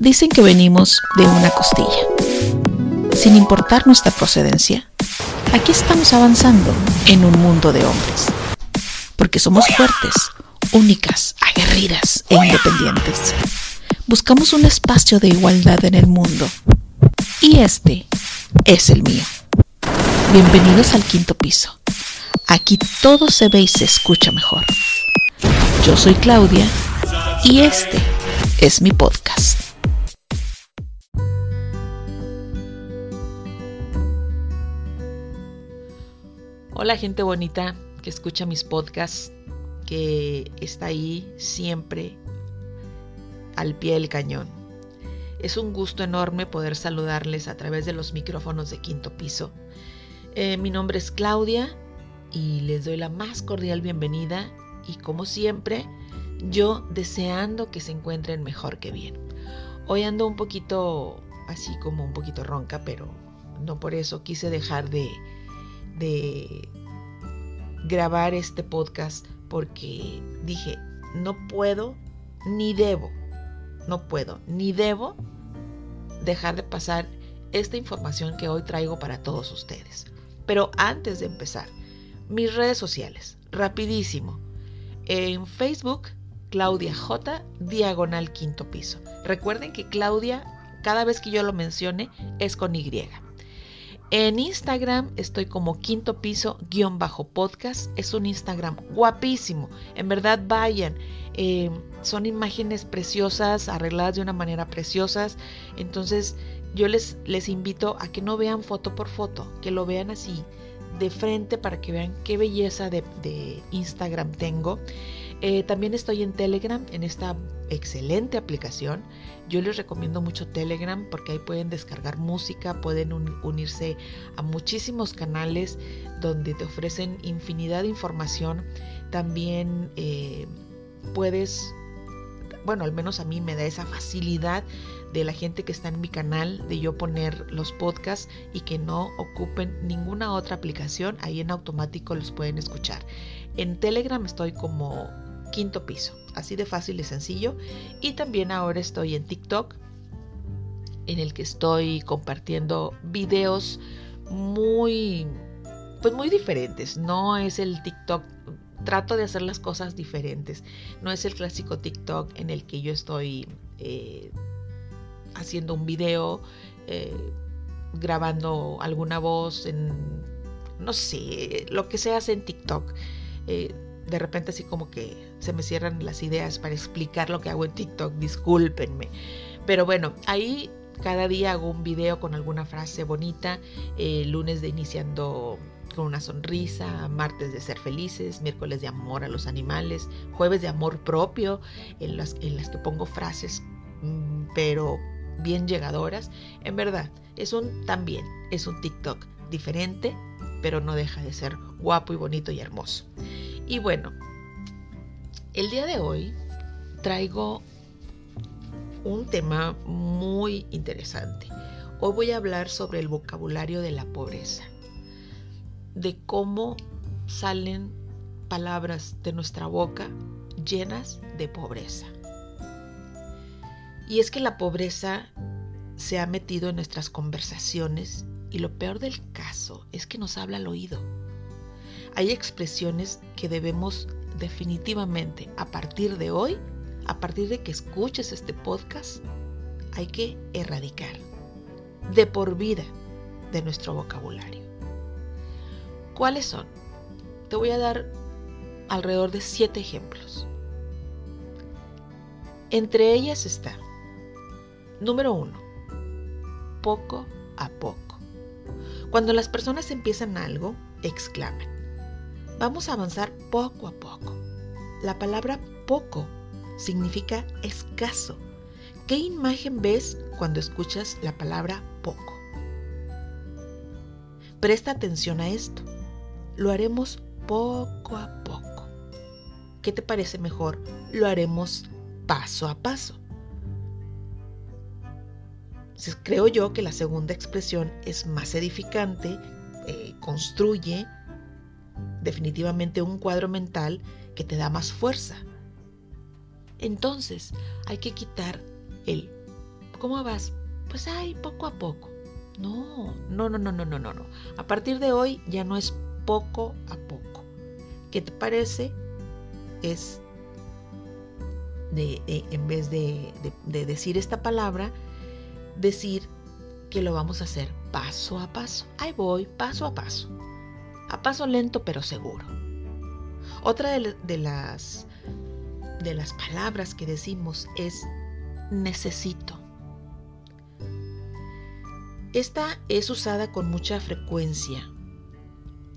Dicen que venimos de una costilla. Sin importar nuestra procedencia, aquí estamos avanzando en un mundo de hombres. Porque somos fuertes, únicas, aguerridas e independientes. Buscamos un espacio de igualdad en el mundo. Y este es el mío. Bienvenidos al quinto piso. Aquí todo se ve y se escucha mejor. Yo soy Claudia y este es mi podcast. Hola gente bonita que escucha mis podcasts, que está ahí siempre al pie del cañón. Es un gusto enorme poder saludarles a través de los micrófonos de quinto piso. Eh, mi nombre es Claudia y les doy la más cordial bienvenida y como siempre yo deseando que se encuentren mejor que bien. Hoy ando un poquito así como un poquito ronca, pero no por eso quise dejar de, de grabar este podcast porque dije, no puedo ni debo, no puedo ni debo dejar de pasar esta información que hoy traigo para todos ustedes. Pero antes de empezar, mis redes sociales, rapidísimo. En Facebook Claudia J, diagonal quinto piso. Recuerden que Claudia, cada vez que yo lo mencione, es con Y. En Instagram estoy como quinto piso guion bajo podcast. Es un Instagram guapísimo. En verdad vayan. Eh, son imágenes preciosas, arregladas de una manera preciosas. Entonces yo les, les invito a que no vean foto por foto, que lo vean así de frente para que vean qué belleza de, de Instagram tengo. Eh, también estoy en Telegram, en esta excelente aplicación. Yo les recomiendo mucho Telegram porque ahí pueden descargar música, pueden unirse a muchísimos canales donde te ofrecen infinidad de información. También eh, puedes, bueno, al menos a mí me da esa facilidad de la gente que está en mi canal, de yo poner los podcasts y que no ocupen ninguna otra aplicación, ahí en automático los pueden escuchar. En Telegram estoy como quinto piso. Así de fácil y sencillo. Y también ahora estoy en TikTok, en el que estoy compartiendo videos muy, pues muy diferentes. No es el TikTok, trato de hacer las cosas diferentes. No es el clásico TikTok en el que yo estoy eh, haciendo un video, eh, grabando alguna voz en, no sé, lo que se hace en TikTok. Eh, de repente así como que se me cierran las ideas para explicar lo que hago en TikTok, discúlpenme. Pero bueno, ahí cada día hago un video con alguna frase bonita, eh, lunes de iniciando con una sonrisa, martes de ser felices, miércoles de amor a los animales, jueves de amor propio, en las, en las que pongo frases, mm, pero bien llegadoras. En verdad, es un también, es un TikTok diferente, pero no deja de ser guapo y bonito y hermoso. Y bueno, el día de hoy traigo un tema muy interesante. Hoy voy a hablar sobre el vocabulario de la pobreza, de cómo salen palabras de nuestra boca llenas de pobreza. Y es que la pobreza se ha metido en nuestras conversaciones y lo peor del caso es que nos habla al oído hay expresiones que debemos definitivamente a partir de hoy, a partir de que escuches este podcast, hay que erradicar de por vida de nuestro vocabulario. ¿Cuáles son? Te voy a dar alrededor de siete ejemplos. Entre ellas está, número uno, poco a poco. Cuando las personas empiezan algo, exclaman, Vamos a avanzar poco a poco. La palabra poco significa escaso. ¿Qué imagen ves cuando escuchas la palabra poco? Presta atención a esto. Lo haremos poco a poco. ¿Qué te parece mejor? Lo haremos paso a paso. Creo yo que la segunda expresión es más edificante, eh, construye, definitivamente un cuadro mental que te da más fuerza. Entonces hay que quitar el ¿cómo vas? Pues ay, poco a poco. No, no, no, no, no, no, no, no. A partir de hoy ya no es poco a poco. ¿Qué te parece? Es de, en vez de, de decir esta palabra, decir que lo vamos a hacer paso a paso. Ahí voy, paso a paso. A paso lento pero seguro. Otra de, las, de las palabras que decimos es necesito. Esta es usada con mucha frecuencia.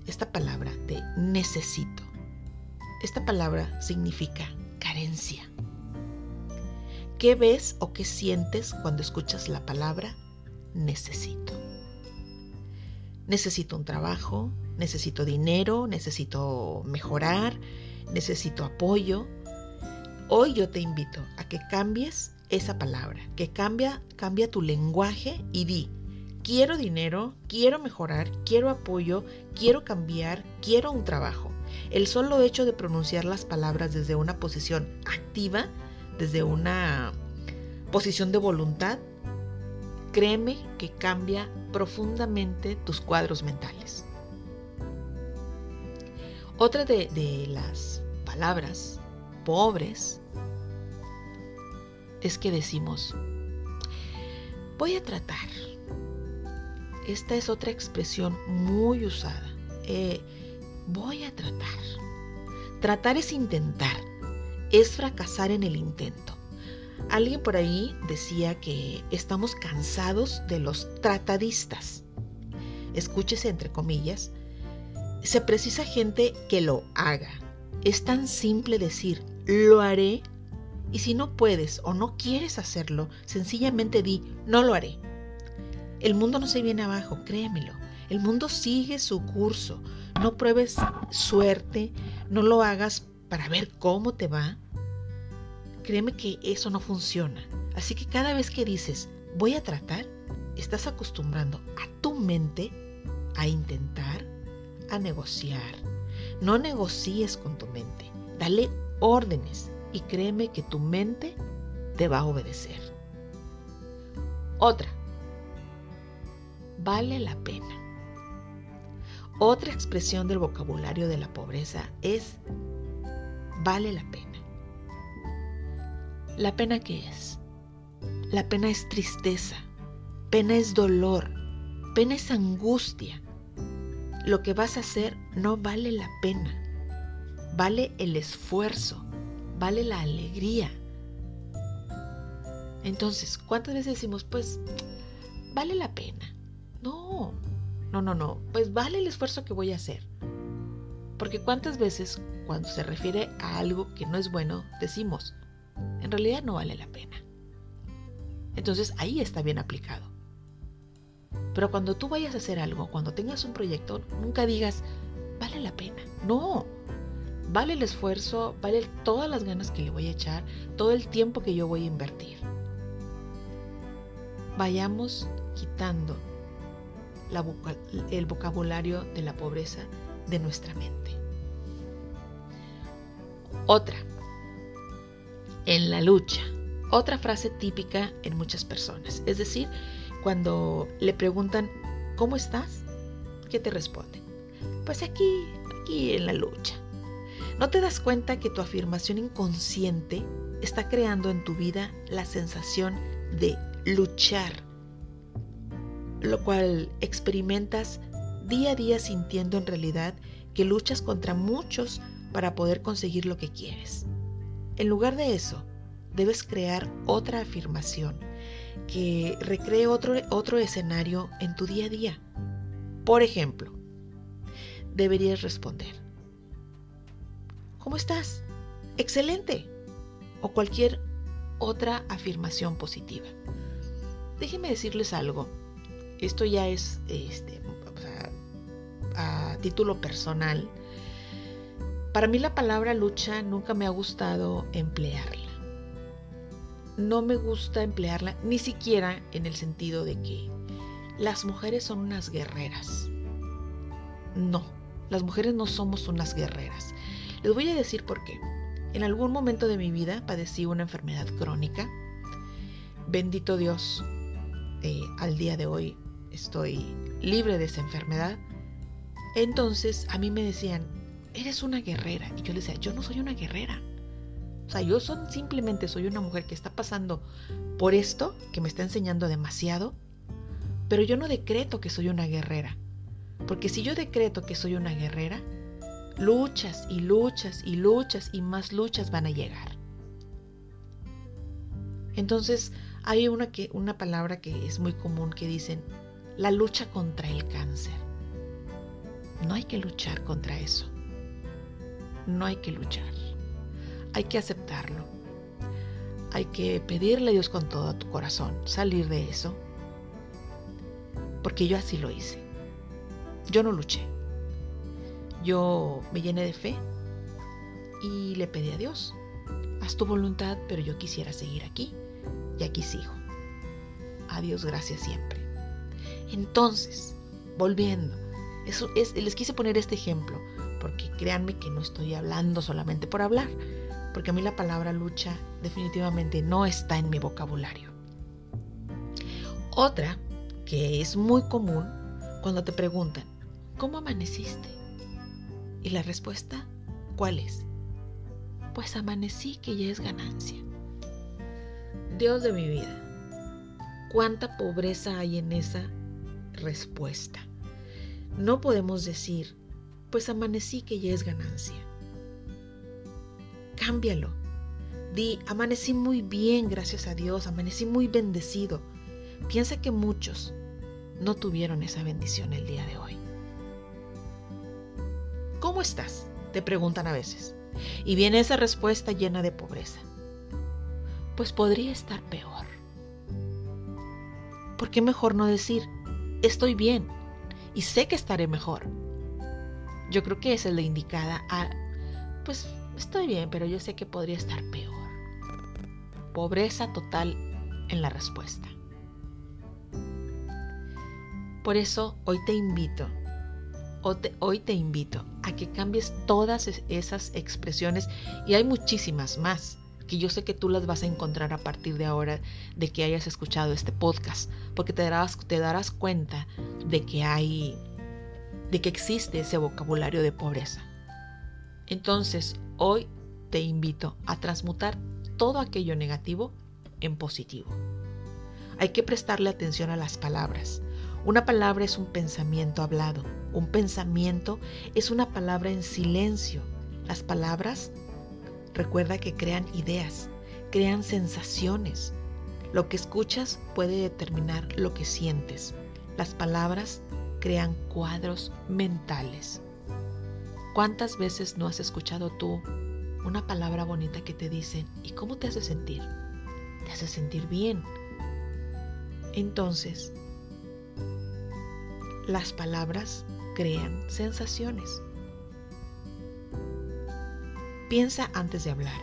Esta palabra de necesito. Esta palabra significa carencia. ¿Qué ves o qué sientes cuando escuchas la palabra necesito? Necesito un trabajo, necesito dinero, necesito mejorar, necesito apoyo. Hoy yo te invito a que cambies esa palabra, que cambia, cambia tu lenguaje y di, quiero dinero, quiero mejorar, quiero apoyo, quiero cambiar, quiero un trabajo. El solo hecho de pronunciar las palabras desde una posición activa, desde una posición de voluntad, créeme que cambia profundamente tus cuadros mentales. Otra de, las palabras pobres es que decimos, voy a tratar. Esta es otra expresión muy usada. Eh, voy a tratar. Tratar es intentar, es fracasar en el intento. Alguien por ahí decía que estamos cansados de los tratadistas. Escúchese entre comillas, se precisa gente que lo haga. Es tan simple decir, lo haré. Y si no puedes o no quieres hacerlo, sencillamente di, no lo haré. El mundo no se viene abajo, créemelo. El mundo sigue su curso. No pruebes suerte, no lo hagas para ver cómo te va. Créeme que eso no funciona. Así que cada vez que dices, voy a tratar, estás acostumbrando a tu mente a intentar a negociar. No negocies con tu mente. Dale órdenes y créeme que tu mente te va a obedecer. Otra. Vale la pena. Otra expresión del vocabulario de la pobreza es vale la pena. ¿La pena qué es? La pena es tristeza, pena es dolor, pena es angustia, lo que vas a hacer no vale la pena. Vale el esfuerzo, vale la alegría. Entonces, ¿cuántas veces decimos, pues, vale la pena? No, no, no, no, pues vale el esfuerzo que voy a hacer. Porque cuántas veces cuando se refiere a algo que no es bueno, decimos, en realidad no vale la pena. Entonces ahí está bien aplicado. Pero cuando tú vayas a hacer algo, cuando tengas un proyecto, nunca digas, vale la pena. No, vale el esfuerzo, vale todas las ganas que le voy a echar, todo el tiempo que yo voy a invertir. Vayamos quitando el vocabulario de la pobreza de nuestra mente. Otra, en la lucha. Otra frase típica en muchas personas. Es decir, cuando le preguntan, ¿cómo estás? ¿Qué te responden? Pues aquí, aquí en la lucha. ¿No te das cuenta que tu afirmación inconsciente está creando en tu vida la sensación de luchar? Lo cual experimentas día a día sintiendo en realidad que luchas contra muchos para poder conseguir lo que quieres. En lugar de eso, debes crear otra afirmación que recree otro, otro escenario en tu día a día. Por ejemplo, deberías responder, ¿cómo estás? Excelente. O cualquier otra afirmación positiva. Déjenme decirles algo. Esto ya es este, a título personal. Para mí la palabra lucha nunca me ha gustado emplearla no me gusta emplearla ni siquiera en el sentido de que las mujeres son unas guerreras. No, las mujeres no somos unas guerreras. Les voy a decir por qué. En algún momento de mi vida padecí una enfermedad crónica. bendito Dios, eh, al día de hoy estoy libre de esa enfermedad. Entonces a mí me decían, eres una guerrera. Y yo les decía, yo no soy una guerrera. O sea, yo son, simplemente soy una mujer que está pasando por esto, que me está enseñando demasiado, pero yo no decreto que soy una guerrera. Porque si yo decreto que soy una guerrera, luchas y luchas y luchas y más luchas van a llegar. Entonces, hay una, que, una palabra que es muy común que dicen, la lucha contra el cáncer. No hay que luchar contra eso. No hay que luchar. Hay que aceptarlo. Hay que pedirle a Dios con todo tu corazón salir de eso. Porque yo así lo hice. Yo no luché. Yo me llené de fe y le pedí a Dios, haz tu voluntad, pero yo quisiera seguir aquí y aquí sigo. A Dios gracias siempre. Entonces, volviendo, les quise poner este ejemplo, porque créanme que no estoy hablando solamente por hablar, porque a mí la palabra lucha definitivamente no está en mi vocabulario. Otra que es muy común cuando te preguntan, ¿cómo amaneciste? Y la respuesta, ¿cuál es? Pues amanecí que ya es ganancia. Dios de mi vida, cuánta pobreza hay en esa respuesta. No podemos decir, pues amanecí que ya es ganancia. Cámbialo. Di, amanecí muy bien, gracias a Dios, amanecí muy bendecido. Piensa que muchos no tuvieron esa bendición el día de hoy. ¿Cómo estás? Te preguntan a veces. Y viene esa respuesta llena de pobreza. Pues podría estar peor. ¿Por qué mejor no decir, estoy bien y sé que estaré mejor. Yo creo que esa es la indicada a, pues estoy bien, pero yo sé que podría estar peor. Pobreza total en la respuesta. Por eso hoy te invito, hoy te invito a que cambies todas esas expresiones y hay muchísimas más que yo sé que tú las vas a encontrar a partir de ahora de que hayas escuchado este podcast, porque te darás, te darás cuenta de que hay, de que existe ese vocabulario de pobreza. Entonces, hoy te invito a transmutar todo aquello negativo en positivo. Hay que prestarle atención a las palabras. Una palabra es un pensamiento hablado. Un pensamiento es una palabra en silencio. Las palabras Recuerda que crean ideas, crean sensaciones. Lo que escuchas puede determinar lo que sientes. Las palabras crean cuadros mentales. ¿Cuántas veces no has escuchado tú una palabra bonita que te dicen y cómo te hace sentir? Te hace sentir bien. Entonces, las palabras crean sensaciones. Piensa antes de hablar,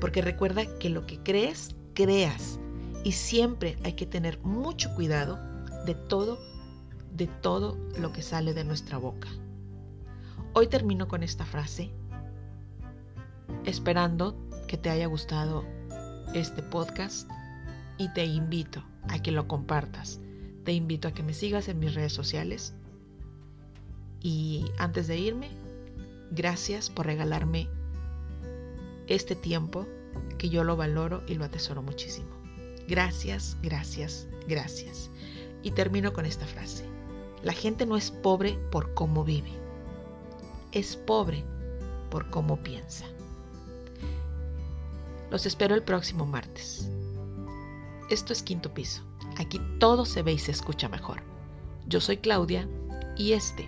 porque recuerda que lo que crees, creas. Y siempre hay que tener mucho cuidado de todo, de todo lo que sale de nuestra boca. Hoy termino con esta frase, esperando que te haya gustado este podcast y te invito a que lo compartas. Te invito a que me sigas en mis redes sociales. Y antes de irme, gracias por regalarme este tiempo que yo lo valoro y lo atesoro muchísimo. Gracias, gracias, gracias. Y termino con esta frase. La gente no es pobre por cómo vive, es pobre por cómo piensa. Los espero el próximo martes. Esto es Quinto Piso. Aquí todo se ve y se escucha mejor. Yo soy Claudia y este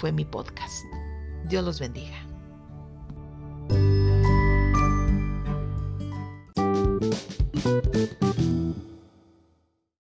fue mi podcast. Dios los bendiga.